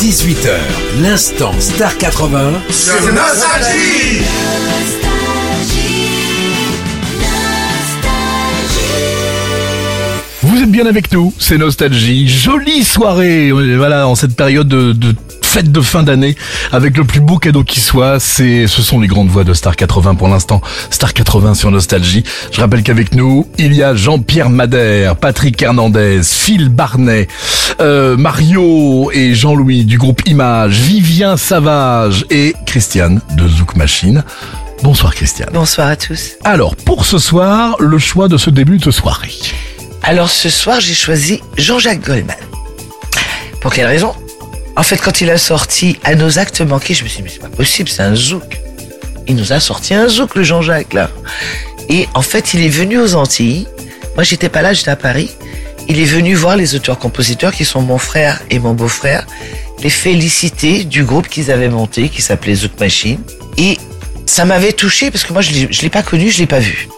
18h, l'instant Star 80 sur Nostalgie. Vous êtes bien avec nous, c'est Nostalgie. Jolie soirée, voilà, en cette période de, de fête de fin d'année, avec le plus beau cadeau qui soit, c'est, ce sont les grandes voix de Star 80 pour l'instant. Star 80 sur Nostalgie. Je rappelle qu'avec nous, il y a Jean-Pierre Madère, Patrick Hernandez, Phil Barnet, euh, Mario et Jean-Louis du groupe Image, Vivien Savage et Christiane de Zouk Machine. Bonsoir Christiane. Bonsoir à tous. Alors, pour ce soir, le choix de ce début de soirée. Alors ce soir, j'ai choisi Jean-Jacques Goldman. Pour quelle raison? En fait, quand il a sorti À nos actes manqués, je me suis dit, mais c'est pas possible, c'est un zouk. Il nous a sorti un zouk, le Jean-Jacques, là. Et en fait, il est venu aux Antilles. Moi, j'étais pas là, j'étais à Paris. Il est venu voir les auteurs-compositeurs qui sont mon frère et mon beau-frère, les féliciter du groupe qu'ils avaient monté, qui s'appelait Zouk Machine. Et ça m'avait touché parce que moi, je l'ai- pas connu, je l'ai pas vu.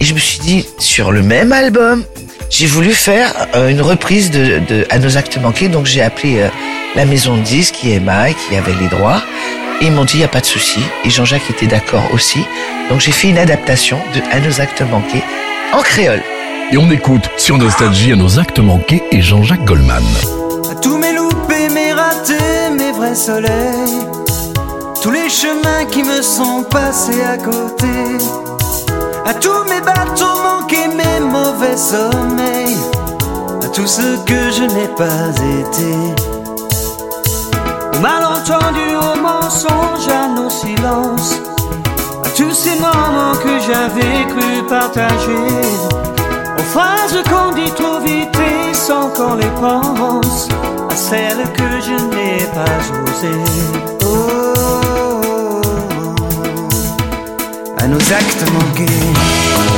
Et je me suis dit, sur le même album, j'ai voulu faire euh, une reprise de, de À nos actes manqués. Donc j'ai appelé euh, la maison de disques, qui est Emma, qui avait les droits. Et ils m'ont dit, il n'y a pas de souci. Et Jean-Jacques était d'accord aussi. Donc j'ai fait une adaptation de À nos actes manqués en créole. Et on écoute sur Nostalgie à nos actes manqués et Jean-Jacques Goldman. À tous mes loupés, mes ratés, mes vrais soleils. Tous les chemins qui me sont passés à côté. À tous mes bateaux mauvais sommeils. À tout ce que je n'ai pas été. Au malentendu, au mensonge, à nos silences. À tous ces moments que j'avais cru partager. Aux phrases qu'on dit trop vite et sans qu'on les pense À celles que je n'ai pas osées oh, À nos actes manqués